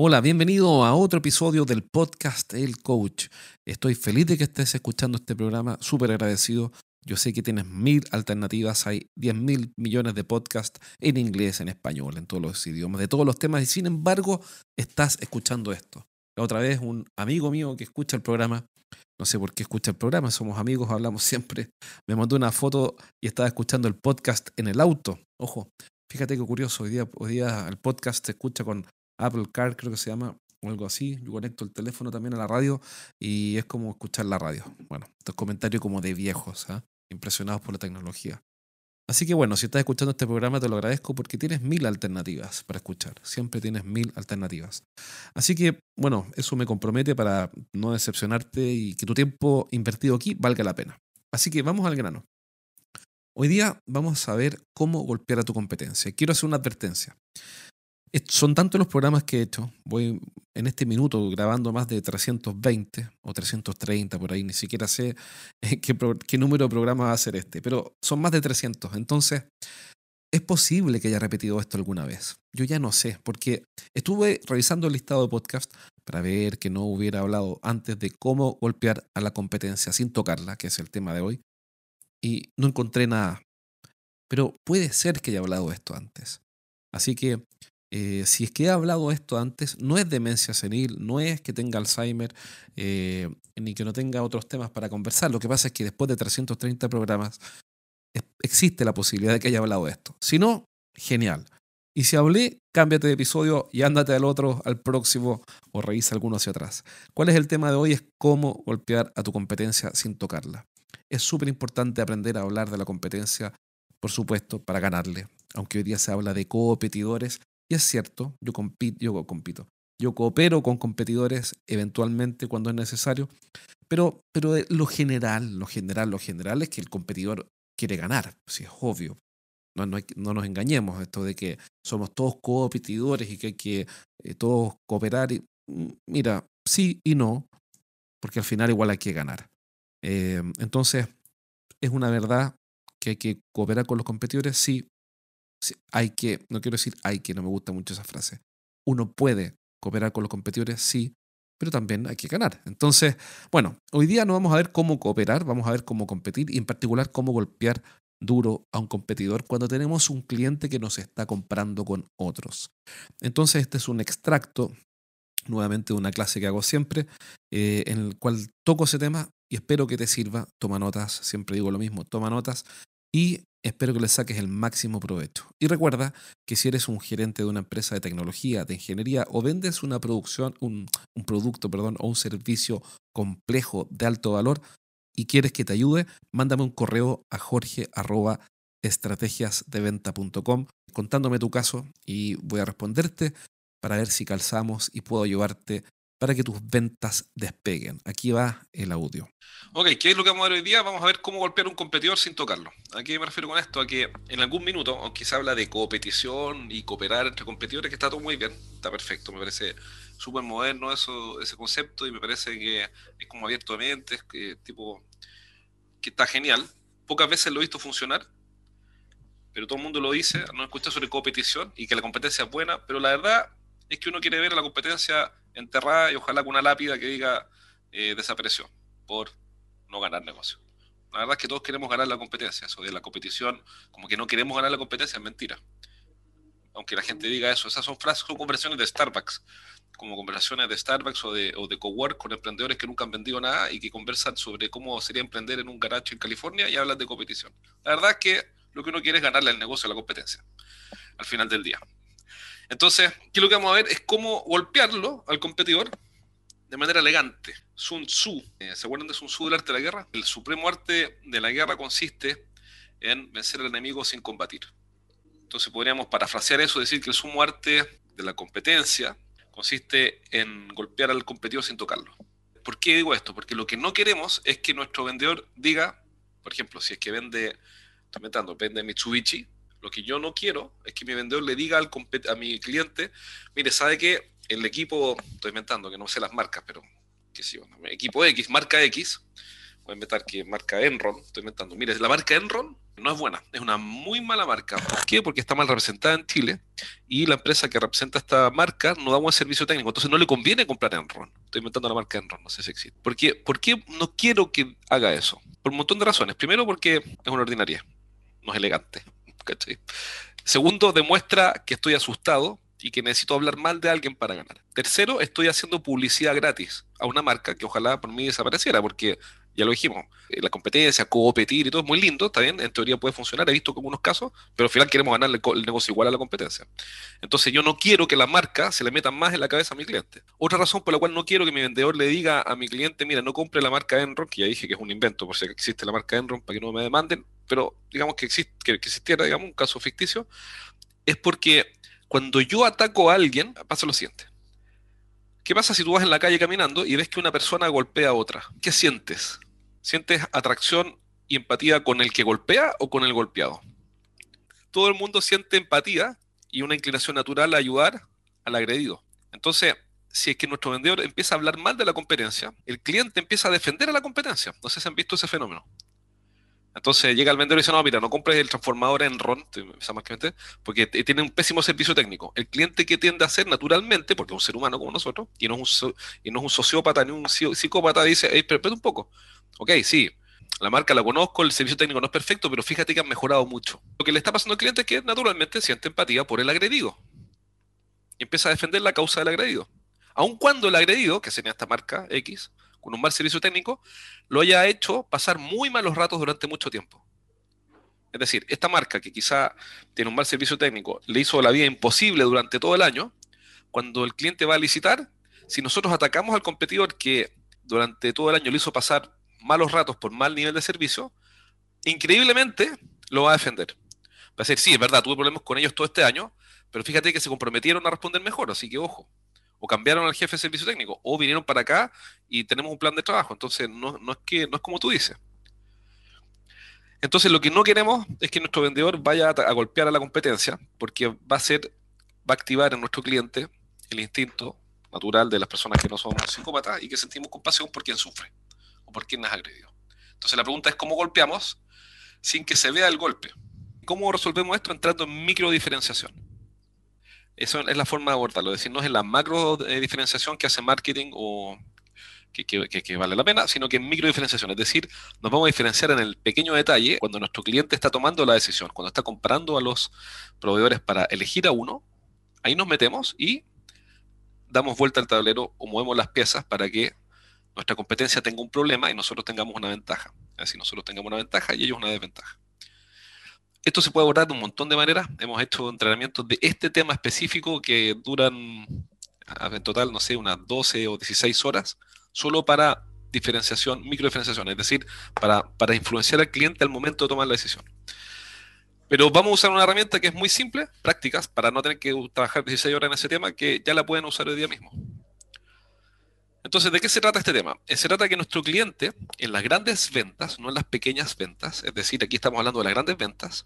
Hola, bienvenido a otro episodio del podcast El Coach. Estoy feliz de que estés escuchando este programa, súper agradecido. Yo sé que tienes mil alternativas, hay 10 mil millones de podcasts en inglés, en español, en todos los idiomas, de todos los temas, y sin embargo estás escuchando esto. La otra vez un amigo mío que escucha el programa, no sé por qué escucha el programa, somos amigos, hablamos siempre, me mandó una foto y estaba escuchando el podcast en el auto. Ojo, fíjate qué curioso, hoy día, el podcast se escucha con Apple Car, creo que se llama, o algo así. Yo conecto el teléfono también a la radio y es como escuchar la radio. Bueno, estos comentarios como de viejos, ¿ah? impresionados por la tecnología. Así que bueno, si estás escuchando este programa te lo agradezco porque tienes mil alternativas para escuchar. Siempre tienes mil alternativas. Así que bueno, eso me compromete para no decepcionarte y que tu tiempo invertido aquí valga la pena. Así que vamos al grano. Hoy día vamos a ver cómo golpear a tu competencia. Quiero hacer una advertencia. Son tantos los programas que he hecho. Voy en este minuto grabando más de 320 o 330 por ahí. Ni siquiera sé eh, qué, número de programa va a ser este, pero son más de 300. Entonces, es posible que haya repetido esto alguna vez. Yo ya no sé, porque estuve revisando el listado de podcast para ver que no hubiera hablado antes de cómo golpear a la competencia sin tocarla, que es el tema de hoy, y no encontré nada. Pero puede ser que haya hablado esto antes. Así que eh, si es que he hablado esto antes, no es demencia senil, no es que tenga Alzheimer, eh, ni que no tenga otros temas para conversar. Lo que pasa es que después de 330 programas existe la posibilidad de que haya hablado esto. Si no, genial. Y si hablé, cámbiate de episodio y ándate al otro, al próximo, o revisa alguno hacia atrás. ¿Cuál es el tema de hoy? Es cómo golpear a tu competencia sin tocarla. Es súper importante aprender a hablar de la competencia, por supuesto, para ganarle. Aunque hoy día se habla de competidores, y es cierto, yo compito, yo compito. Yo coopero con competidores eventualmente cuando es necesario, pero, pero lo general, lo general, lo general es que el competidor quiere ganar, si es obvio. No, no, no, nos engañemos, esto de que somos todos competidores y que hay que eh, todos cooperar. Y, mm, mira, sí y no, porque al final igual hay que ganar. Eh, entonces, es una verdad que hay que cooperar con los competidores, sí, hay que, no quiero decir hay que, no me gusta mucho esa frase. Uno puede cooperar con los competidores, sí, pero también hay que ganar. Entonces, bueno, hoy día no vamos a ver cómo cooperar, vamos a ver cómo competir y en particular cómo golpear duro a un competidor cuando tenemos un cliente que nos está comprando con otros. Entonces, este es un extracto nuevamente de una clase que hago siempre, eh, en el cual toco ese tema y espero que te sirva. Toma notas, siempre digo lo mismo, toma notas y espero que le saques el máximo provecho. Y recuerda que si eres un gerente de una empresa de tecnología, de ingeniería o vendes una producción, un, producto perdón, o un servicio complejo de alto valor y quieres que te ayude, mándame un correo a jorge contándome tu caso y voy a responderte para ver si calzamos y puedo ayudarte para que tus ventas despeguen. Aquí va el audio. Ok, ¿qué es lo que vamos a ver hoy día? Vamos a ver cómo golpear un competidor sin tocarlo. ¿A qué me refiero con esto? A que en algún minuto, aunque se habla de competición y cooperar entre competidores, que está todo muy bien, está perfecto, me parece súper moderno eso, ese concepto y me parece que es como abierto de mente, que, tipo, que está genial. Pocas veces lo he visto funcionar, pero todo el mundo lo dice, no escucha sobre competición y que la competencia es buena, pero la verdad es que uno quiere ver la competencia enterrada y ojalá con una lápida que diga eh, desapareció por no ganar negocio. La verdad es que todos queremos ganar la competencia. Eso de la competición, como que no queremos ganar la competencia, es mentira. Aunque la gente diga eso, esas son frases, son conversaciones de Starbucks, como conversaciones de Starbucks o de, o de cowork con emprendedores que nunca han vendido nada y que conversan sobre cómo sería emprender en un garage en California y hablan de competición. La verdad es que lo que uno quiere es ganarle el negocio a la competencia al final del día. Entonces, aquí lo que vamos a ver es cómo golpearlo al competidor de manera elegante. Sun Tzu, eh, ¿se acuerdan de Sun Tzu del arte de la guerra? El supremo arte de la guerra consiste en vencer al enemigo sin combatir. Entonces podríamos parafrasear eso, decir que el sumo arte de la competencia consiste en golpear al competidor sin tocarlo. ¿Por qué digo esto? Porque lo que no queremos es que nuestro vendedor diga, por ejemplo, si es que vende, estoy inventando, vende Mitsubishi, lo que yo no quiero es que mi vendedor le diga al a mi cliente, mire, ¿sabe qué? El equipo, estoy inventando, que no sé las marcas, pero que sí, equipo X, marca X, voy a inventar que marca Enron, estoy inventando. Mire, la marca Enron no es buena, es una muy mala marca. ¿Por qué? Porque está mal representada en Chile y la empresa que representa esta marca no da buen servicio técnico, entonces no le conviene comprar Enron. Estoy inventando la marca Enron, no sé si existe. ¿Por qué, ¿Por qué no quiero que haga eso? Por un montón de razones. Primero, porque es una ordinaria, no es elegante. Segundo, demuestra que estoy asustado y que necesito hablar mal de alguien para ganar. Tercero, estoy haciendo publicidad gratis a una marca que ojalá por mí desapareciera, porque ya lo dijimos, eh, la competencia, competir y todo es muy lindo, está bien, en teoría puede funcionar, he visto algunos casos, pero al final queremos ganar el negocio igual a la competencia. Entonces yo no quiero que la marca se le meta más en la cabeza a mi cliente. Otra razón por la cual no quiero que mi vendedor le diga a mi cliente, mira, no compre la marca Enron, que ya dije que es un invento, por si existe la marca Enron, para que no me demanden, pero digamos que, existe, que existiera, digamos, un caso ficticio, es porque cuando yo ataco a alguien, pasa lo siguiente. ¿Qué pasa si tú vas en la calle caminando y ves que una persona golpea a otra? ¿Qué sientes? ¿Sientes atracción y empatía con el que golpea o con el golpeado? Todo el mundo siente empatía y una inclinación natural a ayudar al agredido. Entonces, si es que nuestro vendedor empieza a hablar mal de la competencia, el cliente empieza a defender a la competencia. No sé si han visto ese fenómeno. Entonces llega el vendedor y dice, no, mira, no compres el transformador en RON, porque tiene un pésimo servicio técnico. El cliente que tiende a hacer naturalmente, porque es un ser humano como nosotros, y no es un, y no es un sociópata ni un psicópata, dice, espera un poco. Ok, sí, la marca la conozco, el servicio técnico no es perfecto, pero fíjate que han mejorado mucho. Lo que le está pasando al cliente es que naturalmente siente empatía por el agredido. Y empieza a defender la causa del agredido. Aun cuando el agredido, que sería esta marca X, con un mal servicio técnico, lo haya hecho pasar muy malos ratos durante mucho tiempo. Es decir, esta marca que quizá tiene un mal servicio técnico, le hizo la vida imposible durante todo el año, cuando el cliente va a licitar, si nosotros atacamos al competidor que durante todo el año le hizo pasar malos ratos por mal nivel de servicio, increíblemente lo va a defender. Va a decir, sí, es verdad, tuve problemas con ellos todo este año, pero fíjate que se comprometieron a responder mejor, así que ojo o cambiaron al jefe de servicio técnico, o vinieron para acá y tenemos un plan de trabajo. Entonces, no, es que no es como tú dices. Entonces, lo que no queremos es que nuestro vendedor vaya a, golpear a la competencia, porque va a ser, va a activar en nuestro cliente el instinto natural de las personas que no son psicópatas y que sentimos compasión por quien sufre o por quien nos ha agredido. Entonces, la pregunta es cómo golpeamos sin que se vea el golpe. ¿Cómo resolvemos esto entrando en microdiferenciación? Eso es la forma de abordarlo, es decir, no es en la macro eh, diferenciación que hace marketing o que, vale la pena, sino que en micro diferenciación. Es decir, nos vamos a diferenciar en el pequeño detalle cuando nuestro cliente está tomando la decisión, cuando está comprando a los proveedores para elegir a uno, ahí nos metemos y damos vuelta al tablero o movemos las piezas para que nuestra competencia tenga un problema y nosotros tengamos una ventaja. Es decir, nosotros tengamos una ventaja y ellos una desventaja. Esto se puede abordar de un montón de maneras. Hemos hecho entrenamientos de este tema específico que duran en total, no sé, unas 12 o 16 horas, solo para diferenciación, microdiferenciación, es decir, para, para influenciar al cliente al momento de tomar la decisión. Pero vamos a usar una herramienta que es muy simple, prácticas, para no tener que trabajar 16 horas en ese tema, que ya la pueden usar hoy día mismo. Entonces, ¿de qué se trata este tema? Eh, se trata que nuestro cliente, en las grandes ventas, no en las pequeñas ventas, es decir, aquí estamos hablando de las grandes ventas,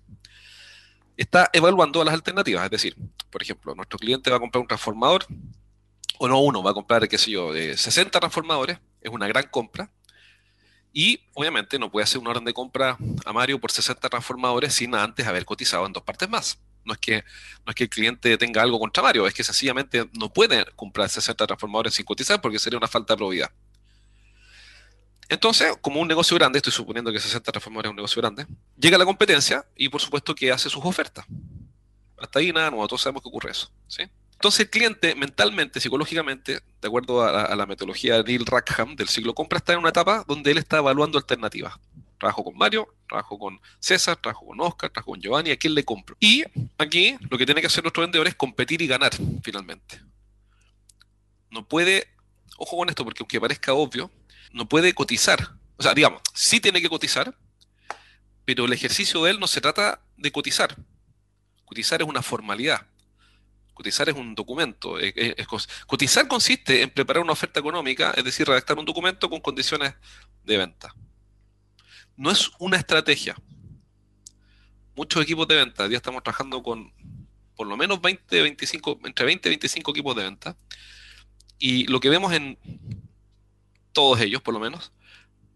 está evaluando las alternativas. Es decir, por ejemplo, nuestro cliente va a comprar un transformador, o no uno, va a comprar, qué sé yo, de 60 transformadores, es una gran compra, y obviamente no puede hacer una orden de compra a Mario por 60 transformadores sin antes haber cotizado en dos partes más. No es que, no es que el cliente tenga algo contra Mario, es que sencillamente no puede comprar 60 transformadores sin cotizar porque sería una falta de probidad. Entonces, como un negocio grande, estoy suponiendo que 60 transformadores es un negocio grande, llega la competencia y por supuesto que hace sus ofertas. Hasta ahí nada nuevo, todos sabemos que ocurre eso. Entonces el cliente mentalmente, psicológicamente, de acuerdo a, a la metodología de Neil Rackham del ciclo compra, está en una etapa donde él está evaluando alternativas. Trabajo con Mario, trabajo con César, trabajo con Oscar, trabajo con Giovanni, ¿a quién le compro? Y aquí lo que tiene que hacer nuestro vendedor es competir y ganar, finalmente. No puede, ojo con esto, porque aunque parezca obvio, no puede cotizar. O sea, digamos, sí tiene que cotizar, pero el ejercicio de él no se trata de cotizar. Cotizar es una formalidad. Cotizar es un documento. cotizar consiste en preparar una oferta económica, es decir, redactar un documento con condiciones de venta no es una estrategia. Muchos equipos de venta, ya estamos trabajando con por lo menos 20, 25, entre 20 y 25 equipos de venta. Y lo que vemos en todos ellos, por lo menos,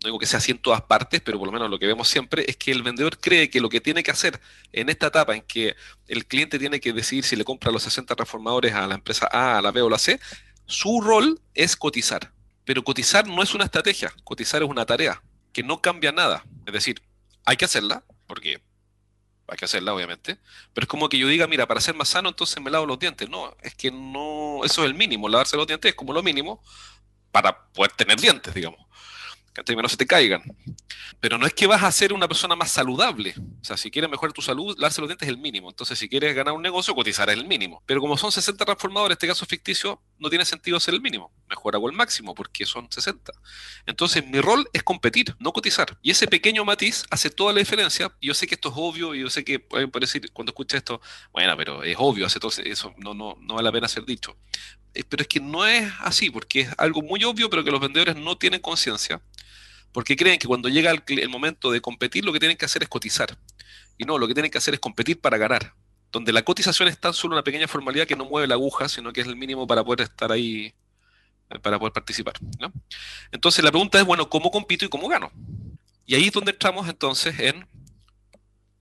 no digo que sea así en todas partes, pero por lo menos lo que vemos siempre es que el vendedor cree que lo que tiene que hacer en esta etapa en que el cliente tiene que decidir si le compra los 60 transformadores a la empresa A, a la B o la C, su rol es cotizar. Pero cotizar no es una estrategia, cotizar es una tarea que no cambia nada. Es decir, hay que hacerla, porque hay que hacerla, obviamente, pero es como que yo diga, mira, para ser más sano, entonces me lavo los dientes. No, es que no, eso es el mínimo, lavarse los dientes es como lo mínimo para poder tener dientes, digamos que no se te caigan. Pero no es que vas a ser una persona más saludable. O sea, si quieres mejorar tu salud, lavarse los dientes es el mínimo. Entonces, si quieres ganar un negocio, cotizar es el mínimo. Pero como son 60 transformadores, este caso ficticio, no tiene sentido ser el mínimo. Mejor hago el máximo porque son 60. Entonces, mi rol es competir, no cotizar. Y ese pequeño matiz hace toda la diferencia. Yo sé que esto es obvio y yo sé que pueden decir cuando escucha esto, bueno, pero es obvio, hace todo eso no, no, no vale la pena ser dicho. Eh, pero es que no es así, porque es algo muy obvio, pero que los vendedores no tienen conciencia porque creen que cuando llega el, momento de competir lo que tienen que hacer es cotizar. Y no, lo que tienen que hacer es competir para ganar. Donde la cotización es tan solo una pequeña formalidad que no mueve la aguja, sino que es el mínimo para poder estar ahí, eh, para poder participar. Entonces la pregunta es, bueno, ¿cómo compito y cómo gano? Y ahí es donde entramos entonces en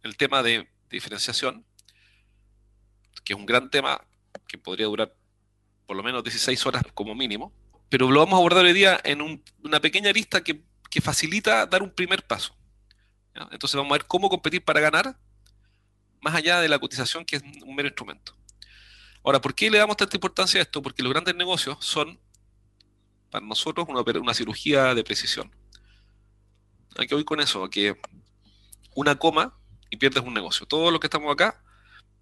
el tema de diferenciación, que es un gran tema que podría durar por lo menos 16 horas como mínimo, pero lo vamos a abordar hoy día en una pequeña lista que que facilita dar un primer paso. Entonces vamos a ver cómo competir para ganar, más allá de la cotización, que es un mero instrumento. Ahora, ¿por qué le damos tanta importancia a esto? Porque los grandes negocios son, para nosotros, una, cirugía de precisión. Hay que voy con eso, que una coma y pierdes un negocio. Todos los que estamos acá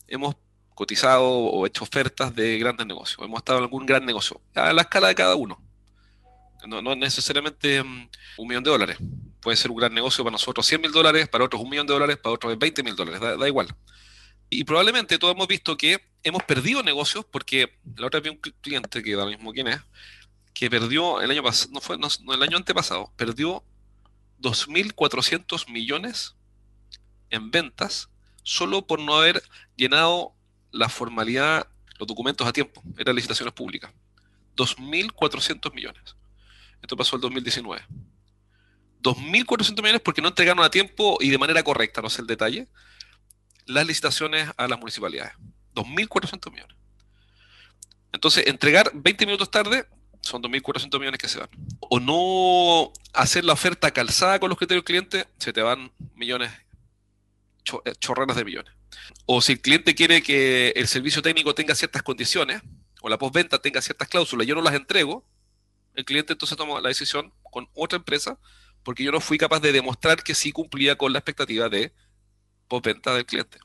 hemos cotizado o hecho ofertas de grandes negocios. Hemos estado en algún gran negocio, a la escala de cada uno. No, necesariamente mm, un millón de dólares. Puede ser un gran negocio para nosotros 100 mil dólares, para otros un millón de dólares, para otros 20 mil dólares, da, igual. Y probablemente todos hemos visto que hemos perdido negocios porque la otra vez vi un cliente que da lo mismo quién es, que perdió el año pasado, no fue no, el año antepasado, perdió 2.400 millones en ventas solo por no haber llenado la formalidad, los documentos a tiempo, eran licitaciones públicas. 2.400 millones. Esto pasó el 2019. 2.400 millones porque no entregaron a tiempo y de manera correcta, no sé el detalle, las licitaciones a las municipalidades. 2.400 millones. Entonces, entregar 20 minutos tarde son 2.400 millones que se van. O no hacer la oferta calzada con los criterios del cliente, se te van millones, eh, chorranas de millones. O si el cliente quiere que el servicio técnico tenga ciertas condiciones, o la postventa tenga ciertas cláusulas, yo no las entrego, el cliente entonces toma la decisión con otra empresa porque yo no fui capaz de demostrar que sí cumplía con la expectativa de postventa del cliente.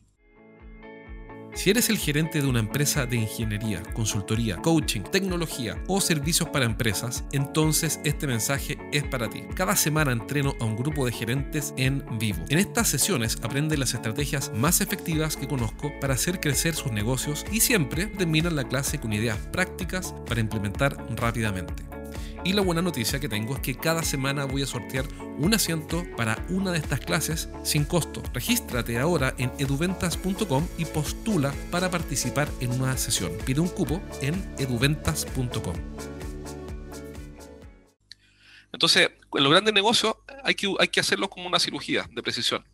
Si eres el gerente de una empresa de ingeniería, consultoría, coaching, tecnología o servicios para empresas, entonces este mensaje es para ti. Cada semana entreno a un grupo de gerentes en vivo. En estas sesiones aprende las estrategias más efectivas que conozco para hacer crecer sus negocios y siempre terminan la clase con ideas prácticas para implementar rápidamente. Y la buena noticia que tengo es que cada semana voy a sortear un asiento para una de estas clases sin costo. Regístrate ahora en eduventas.com y postula para participar en una sesión. Pide un cupo en eduventas.com. Entonces, en los grandes negocios hay que, hay que hacerlo como una cirugía de precisión.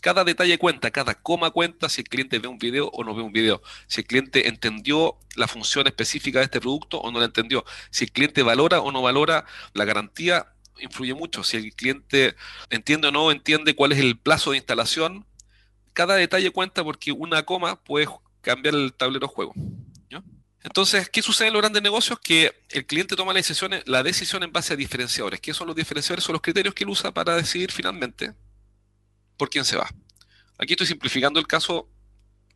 Cada detalle cuenta, cada coma cuenta si el cliente ve un video o no ve un video, si el cliente entendió la función específica de este producto o no la entendió, si el cliente valora o no valora la garantía, influye mucho, si el cliente entiende o no entiende cuál es el plazo de instalación, cada detalle cuenta porque una coma puede cambiar el tablero de juego. Entonces, ¿qué sucede en los grandes negocios? Que el cliente toma la decisión, la decisión en base a diferenciadores. ¿Qué son los diferenciadores? Son los criterios que él usa para decidir finalmente por quién se va. Aquí estoy simplificando el caso.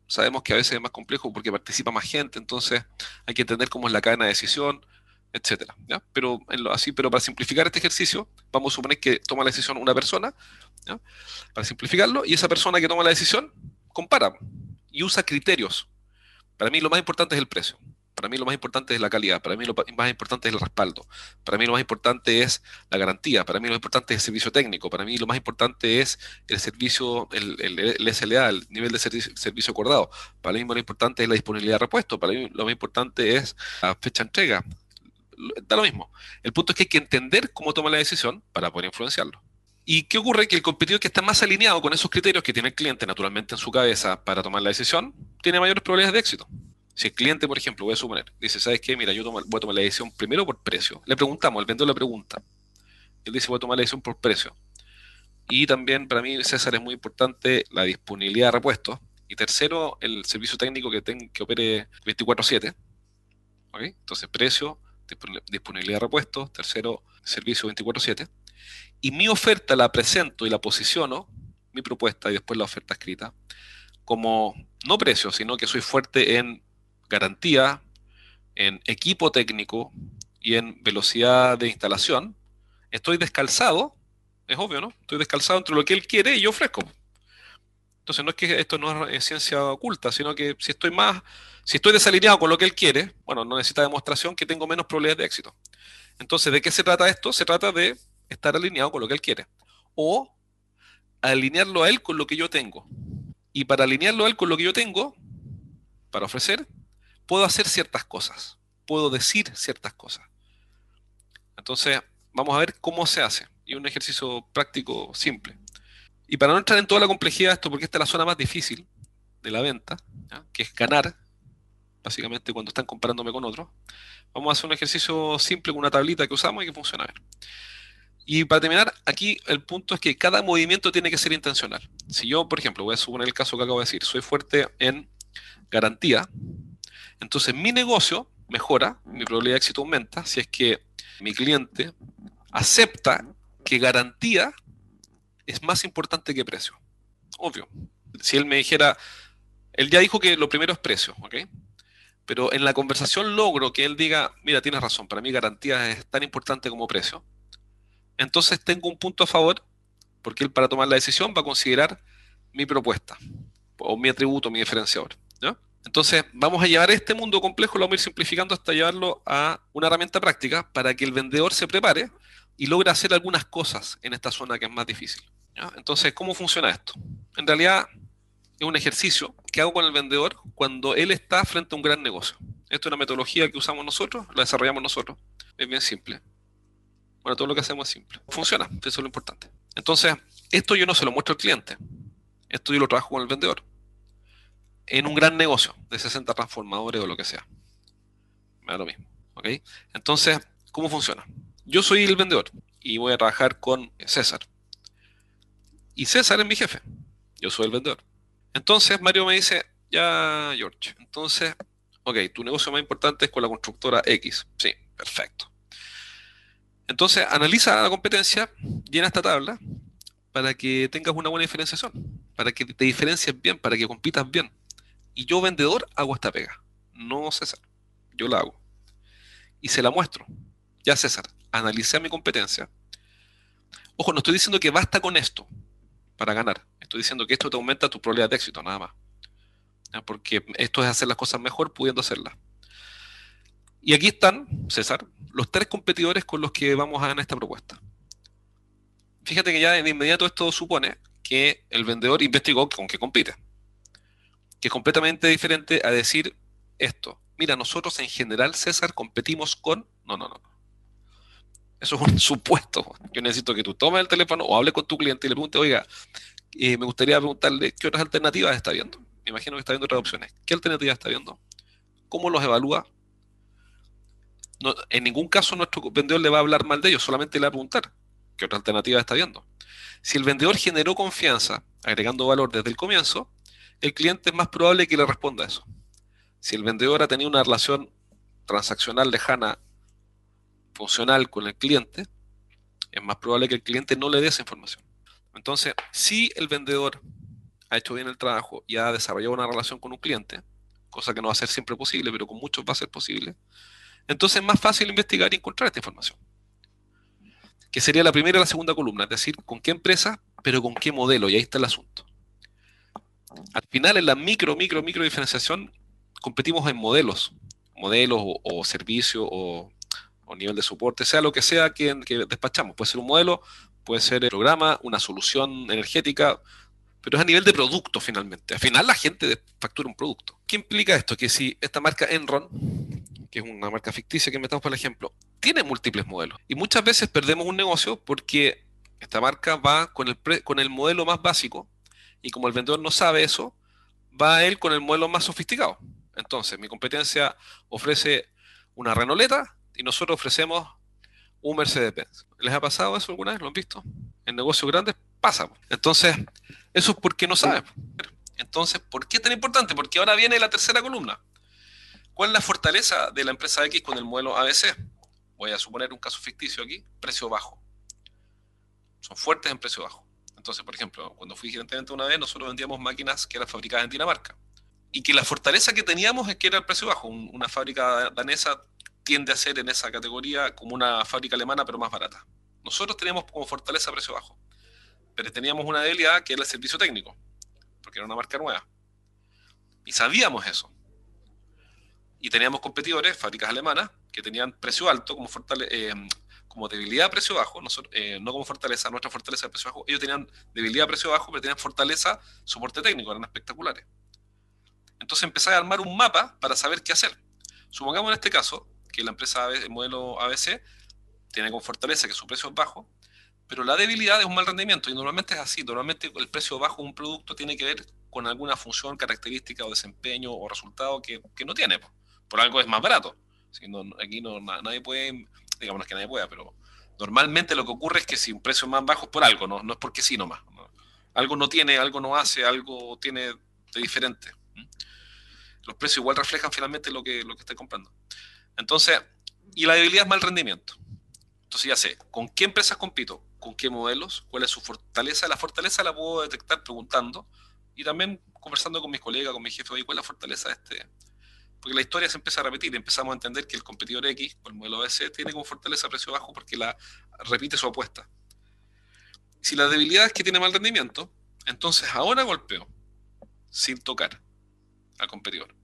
Sabemos que a veces es más complejo porque participa más gente, entonces hay que entender cómo es la cadena de decisión, etcétera. Pero así, pero para simplificar este ejercicio, vamos a suponer que toma la decisión una persona, para simplificarlo, y esa persona que toma la decisión compara y usa criterios. Para mí lo más importante es el precio. Para mí lo más importante es la calidad, para mí lo más importante es el respaldo, para mí lo más importante es la garantía, para mí lo más importante es el servicio técnico, para mí lo más importante es el servicio, el, el, SLA, el nivel de servicio, acordado, para mí lo más importante es la disponibilidad de repuesto, para mí lo más importante es la fecha de entrega. Da lo mismo. El punto es que hay que entender cómo toma la decisión para poder influenciarlo. ¿Y qué ocurre? Que el competidor que está más alineado con esos criterios que tiene el cliente naturalmente en su cabeza para tomar la decisión, tiene mayores probabilidades de éxito. Si el cliente, por ejemplo, voy a suponer, dice, ¿sabes qué? Mira, yo voy a tomar la decisión primero por precio. Le preguntamos, el vendedor le pregunta. Él dice, voy a tomar la decisión por precio. Y también para mí, César, es muy importante la disponibilidad de repuestos. Y tercero, el servicio técnico que, que opere 24/7. Entonces, precio, disponibilidad de repuestos. Tercero, servicio 24/7 y mi oferta la presento y la posiciono, mi propuesta y después la oferta escrita, como no precio, sino que soy fuerte en garantía, en equipo técnico y en velocidad de instalación, estoy descalzado, es obvio, ¿no? Estoy descalzado entre lo que él quiere y yo ofrezco. Entonces no es que esto no es ciencia oculta, sino que si estoy más, si estoy desalineado con lo que él quiere, bueno, no necesita demostración que tengo menos probabilidades de éxito. Entonces, ¿de qué se trata esto? Se trata de estar alineado con lo que él quiere. O alinearlo a él con lo que yo tengo. Y para alinearlo a él con lo que yo tengo, para ofrecer, puedo hacer ciertas cosas. Puedo decir ciertas cosas. Entonces, vamos a ver cómo se hace. Y un ejercicio práctico simple. Y para no entrar en toda la complejidad de esto, porque esta es la zona más difícil de la venta, que es ganar, básicamente cuando están comparándome con otros, vamos a hacer un ejercicio simple con una tablita que usamos y que funciona bien. Y para terminar, aquí el punto es que cada movimiento tiene que ser intencional. Si yo, por ejemplo, voy a suponer el caso que acabo de decir, soy fuerte en garantía, entonces mi negocio mejora, mi probabilidad de éxito aumenta si es que mi cliente acepta que garantía es más importante que precio. Obvio. Si él me dijera, él ya dijo que lo primero es precio, ¿ok? Pero en la conversación logro que él diga, mira, tienes razón, para mí garantía es tan importante como precio entonces tengo un punto a favor, porque él para tomar la decisión va a considerar mi propuesta, o mi atributo, mi diferenciador. Entonces, vamos a llevar este mundo complejo, lo vamos a ir simplificando hasta llevarlo a una herramienta práctica para que el vendedor se prepare y logre hacer algunas cosas en esta zona que es más difícil. Entonces, ¿cómo funciona esto? En realidad, es un ejercicio que hago con el vendedor cuando él está frente a un gran negocio. Esto es una metodología que usamos nosotros, la desarrollamos nosotros. Es bien simple. Bueno, todo lo que hacemos es simple. Funciona, eso es lo importante. Entonces, esto yo no se lo muestro al cliente. Esto yo lo trabajo con el vendedor. En un gran negocio de 60 transformadores o lo que sea. Me da lo mismo. ¿Ok? Entonces, ¿cómo funciona? Yo soy el vendedor y voy a trabajar con César. Y César es mi jefe. Yo soy el vendedor. Entonces, Mario me dice, ya, George. Entonces, ok, tu negocio más importante es con la constructora X. Sí, perfecto. Entonces, analiza la competencia, llena esta tabla para que tengas una buena diferenciación, para que te diferencies bien, para que compitas bien. Y yo, vendedor, hago esta pega. No César. Yo la hago. Y se la muestro. Ya, César, analicé mi competencia. Ojo, no estoy diciendo que basta con esto para ganar. Estoy diciendo que esto te aumenta tu probabilidad de éxito, nada más. Porque esto es hacer las cosas mejor pudiendo hacerlas. Y aquí están, César, los tres competidores con los que vamos a ganar esta propuesta. Fíjate que ya de inmediato esto supone que el vendedor investigó con qué compite. Que es completamente diferente a decir esto. Mira, nosotros en general, César, competimos con... No, no, no. Eso es un supuesto. Yo necesito que tú tomes el teléfono o hable con tu cliente y le pregunte, oiga, eh, me gustaría preguntarle qué otras alternativas está viendo. Me imagino que está viendo otras opciones. ¿Qué alternativas está viendo? ¿Cómo los evalúa? en ningún caso nuestro vendedor le va a hablar mal de ellos, solamente le va a preguntar qué otra alternativa está viendo. Si el vendedor generó confianza agregando valor desde el comienzo, el cliente es más probable que le responda eso. Si el vendedor ha tenido una relación transaccional lejana, funcional con el cliente, es más probable que el cliente no le dé esa información. Entonces, si el vendedor ha hecho bien el trabajo y ha desarrollado una relación con un cliente, cosa que no va a ser siempre posible, pero con muchos va a ser posible, entonces es más fácil investigar y encontrar esta información. Que sería la primera y la segunda columna, es decir, con qué empresa, pero con qué modelo, y ahí está el asunto. Al final, en la micro, micro, micro diferenciación, competimos en modelos, modelos o, servicios o, nivel de soporte, sea lo que sea que, despachamos. Puede ser un modelo, puede ser el programa, una solución energética, pero es a nivel de producto finalmente. Al final la gente factura un producto. ¿Qué implica esto? Que si esta marca Enron que es una marca ficticia que metamos por ejemplo, tiene múltiples modelos. Y muchas veces perdemos un negocio porque esta marca va con el, con el modelo más básico y como el vendedor no sabe eso, va él con el modelo más sofisticado. Entonces, mi competencia ofrece una Renoleta y nosotros ofrecemos un Mercedes-Benz. ¿Les ha pasado eso alguna vez? ¿Lo han visto? En negocios grandes pasa. Entonces, eso es porque no saben. Entonces, ¿por qué es tan importante? Porque ahora viene la tercera columna. ¿Cuál es la fortaleza de la empresa X con el modelo ABC? Voy a suponer un caso ficticio aquí, precio bajo. Son fuertes en precio bajo. Entonces, por ejemplo, cuando fui gerente una vez, nosotros vendíamos máquinas que eran fabricadas en Dinamarca. Y que la fortaleza que teníamos es que era el precio bajo. Una fábrica danesa tiende a ser en esa categoría como una fábrica alemana, pero más barata. Nosotros teníamos como fortaleza precio bajo. Pero teníamos una debilidad que era el servicio técnico, porque era una marca nueva. Y sabíamos eso. Y teníamos competidores, fábricas alemanas, que tenían precio alto como, eh, como debilidad precio bajo, eh, no como fortaleza, nuestra fortaleza de precio bajo. Ellos tenían debilidad precio bajo, pero tenían fortaleza, soporte técnico, eran espectaculares. Entonces empecé a armar un mapa para saber qué hacer. Supongamos en este caso que la empresa el modelo ABC tiene como fortaleza que su precio es bajo, pero la debilidad es un mal rendimiento y normalmente es así. Normalmente el precio bajo de un producto tiene que ver con alguna función, característica o desempeño o resultado que, no tiene. Por algo es más barato. aquí no, nadie puede, digamos que nadie pueda, pero normalmente lo que ocurre es que si un precio es más bajo es por algo, no, no es porque sí nomás. Algo no tiene, algo no hace, algo tiene de diferente. Los precios igual reflejan finalmente lo que, lo que comprando. Entonces, y la debilidad es mal rendimiento. Entonces ya sé, ¿con qué empresas compito? ¿Con qué modelos? ¿Cuál es su fortaleza? La fortaleza la puedo detectar preguntando y también conversando con mis colegas, con mi jefe, ¿cuál es la fortaleza de este? Porque la historia se empieza a repetir empezamos a entender que el competidor X, o el modelo ABC, tiene como fortaleza precio bajo porque la repite su apuesta. Si la debilidad es que tiene mal rendimiento, entonces ahora golpeo sin tocar al competidor.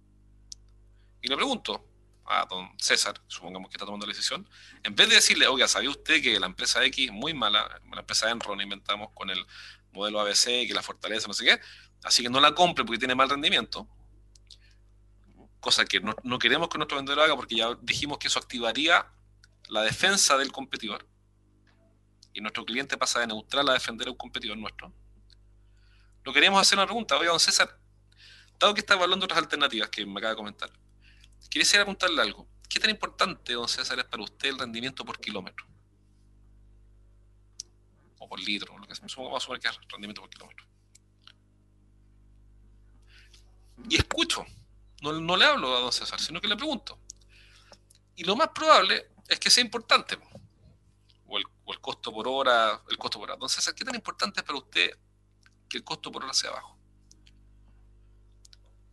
Y le pregunto, a don César, supongamos que está tomando la decisión, en vez de decirle, oiga, ¿sabía usted que la empresa X es muy mala? La empresa Enron inventamos con el modelo ABC, que la fortaleza, no sé qué, así que no la compre porque tiene mal rendimiento, cosa que no, queremos que nuestro vendedor haga porque ya dijimos que eso activaría la defensa del competidor y nuestro cliente pasa de neutral a defender a un competidor nuestro. Lo queríamos hacer una pregunta, oiga, don César, dado que está evaluando otras alternativas que me acaba de comentar, Quería preguntarle algo. ¿Qué tan importante, don César, es para usted el rendimiento por kilómetro? O por litro, lo que sea. Vamos a suponer que es rendimiento por kilómetro. Y escucho. No, le hablo a don César, sino que le pregunto. Y lo más probable es que sea importante. O el, o el costo por hora, el costo por hora. Don César, ¿qué tan importante es para usted que el costo por hora sea bajo?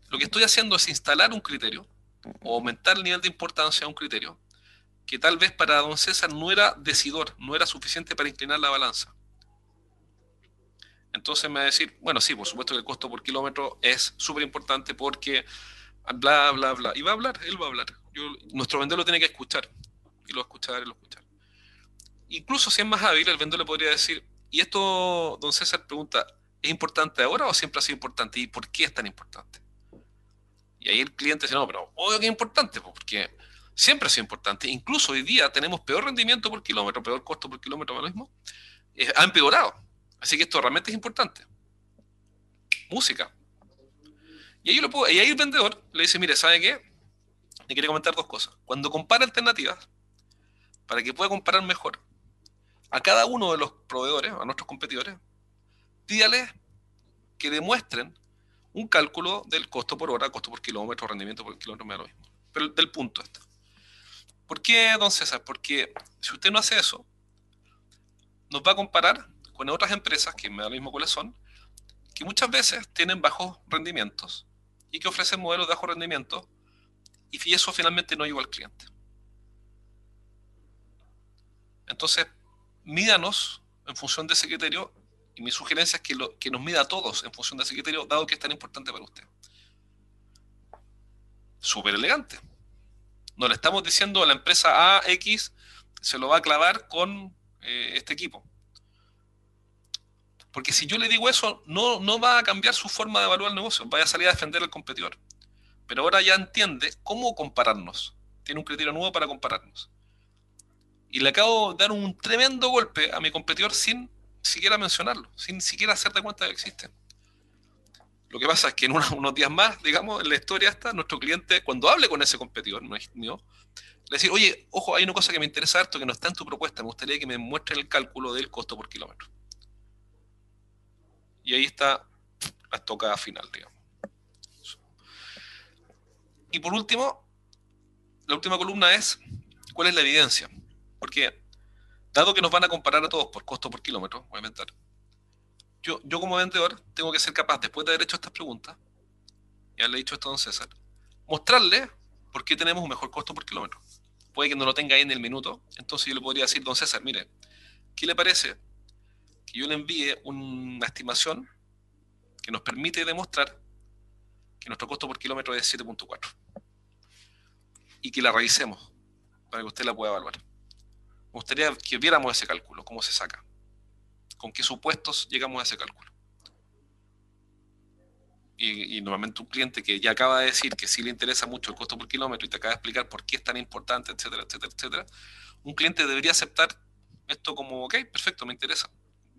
Lo que estoy haciendo es instalar un criterio o aumentar el nivel de importancia a un criterio que tal vez para don César no era decidor, no era suficiente para inclinar la balanza. Entonces me va a decir, bueno, sí, por supuesto que el costo por kilómetro es súper importante porque bla, bla, bla. Y va a hablar, él va a hablar. nuestro vendedor lo tiene que escuchar. Y lo escuchar, y lo escuchar. Incluso si es más hábil, el vendedor le podría decir, y esto, don César pregunta, ¿es importante ahora o siempre ha sido importante? ¿Y por qué es tan importante? Y ahí el cliente dice, no, pero obvio que es importante, porque siempre ha sido importante. Incluso hoy día tenemos peor rendimiento por kilómetro, peor costo por kilómetro, lo mismo. ha empeorado. Así que esto realmente es importante. Música. Y ahí, el vendedor le dice, mire, ¿sabe qué? Le quiere comentar dos cosas. Cuando compara alternativas, para que pueda comparar mejor, a cada uno de los proveedores, a nuestros competidores, pídale que demuestren un cálculo del costo por hora, costo por kilómetro, rendimiento por kilómetro, me da lo mismo. Pero del punto está. ¿Por qué, don César? Porque si usted no hace eso, nos va a comparar con otras empresas, que me da lo mismo cuáles son, que muchas veces tienen bajos rendimientos y que ofrecen modelos de bajo rendimiento y eso finalmente no llegó al cliente. Entonces, mídanos en función de ese criterio y mi sugerencia es que, que nos mida a todos en función de ese criterio, dado que es tan importante para usted. Súper elegante. No le estamos diciendo a la empresa AX se lo va a clavar con eh, este equipo. Porque si yo le digo eso, no, no va a cambiar su forma de evaluar el negocio, vaya a salir a defender al competidor. Pero ahora ya entiende cómo compararnos. Tiene un criterio nuevo para compararnos. Y le acabo de dar un tremendo golpe a mi competidor sin siquiera mencionarlo, sin siquiera hacerte cuenta de que existen. Lo que pasa es que en unos días más, digamos, en la historia esta, nuestro cliente, cuando hable con ese competidor mío, le decir, oye, ojo, hay una cosa que me interesa harto que no está en tu propuesta, me gustaría que me muestre el cálculo del costo por kilómetro. Y ahí está la estocada final, digamos. Y por último, la última columna es, ¿cuál es la evidencia? Porque, dado que nos van a comparar a todos por costo por kilómetro, voy a inventar, yo, yo como vendedor tengo que ser capaz, después de haber hecho estas preguntas, ya le he dicho esto a don César, mostrarle por qué tenemos un mejor costo por kilómetro. Puede que no lo tenga ahí en el minuto, entonces yo le podría decir, don César, mire, ¿qué le parece que yo le envíe una estimación que nos permite demostrar que nuestro costo por kilómetro es 7.4 y que la revisemos para que usted la pueda evaluar. Me gustaría que viéramos ese cálculo, cómo se saca, con qué supuestos llegamos a ese cálculo. Y, normalmente un cliente que ya acaba de decir que sí le interesa mucho el costo por kilómetro y te acaba de explicar por qué es tan importante, etcétera, etcétera, etcétera, un cliente debería aceptar esto como, ok, perfecto, me interesa.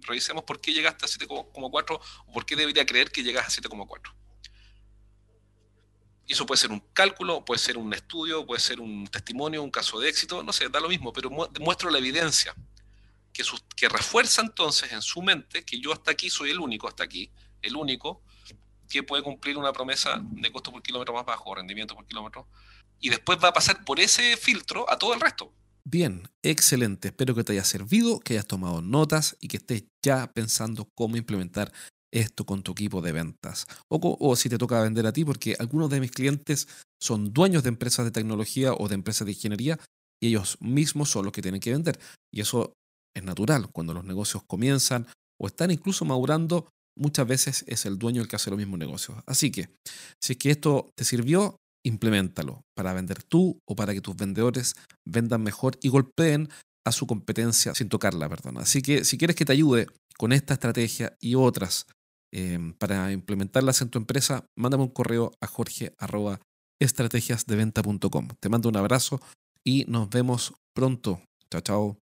Revisemos por qué llegaste a 7,4 o por qué debería creer que llegas a 7,4. Y eso puede ser un cálculo, puede ser un estudio, puede ser un testimonio, un caso de éxito, no sé, da lo mismo, pero muestro la evidencia que, que refuerza entonces en su mente que yo hasta aquí soy el único, hasta aquí, el único que puede cumplir una promesa de costo por kilómetro más bajo, rendimiento por kilómetro, y después va a pasar por ese filtro a todo el resto. Bien, excelente. Espero que te haya servido, que hayas tomado notas y que estés ya pensando cómo implementar esto con tu equipo de ventas. O, si te toca vender a ti, porque algunos de mis clientes son dueños de empresas de tecnología o de empresas de ingeniería y ellos mismos son los que tienen que vender. Y eso es natural. Cuando los negocios comienzan o están incluso madurando, muchas veces es el dueño el que hace los mismos negocios. Así que, si es que esto te sirvió, implementalo para vender tú o para que tus vendedores vendan mejor y golpeen a su competencia sin tocarla, perdón. Así que si quieres que te ayude con esta estrategia y otras Em, para implementarlas en tu empresa, mándame un correo a jorge estrategiasdeventa.com. Te mando un abrazo y nos vemos pronto. Chao, chao.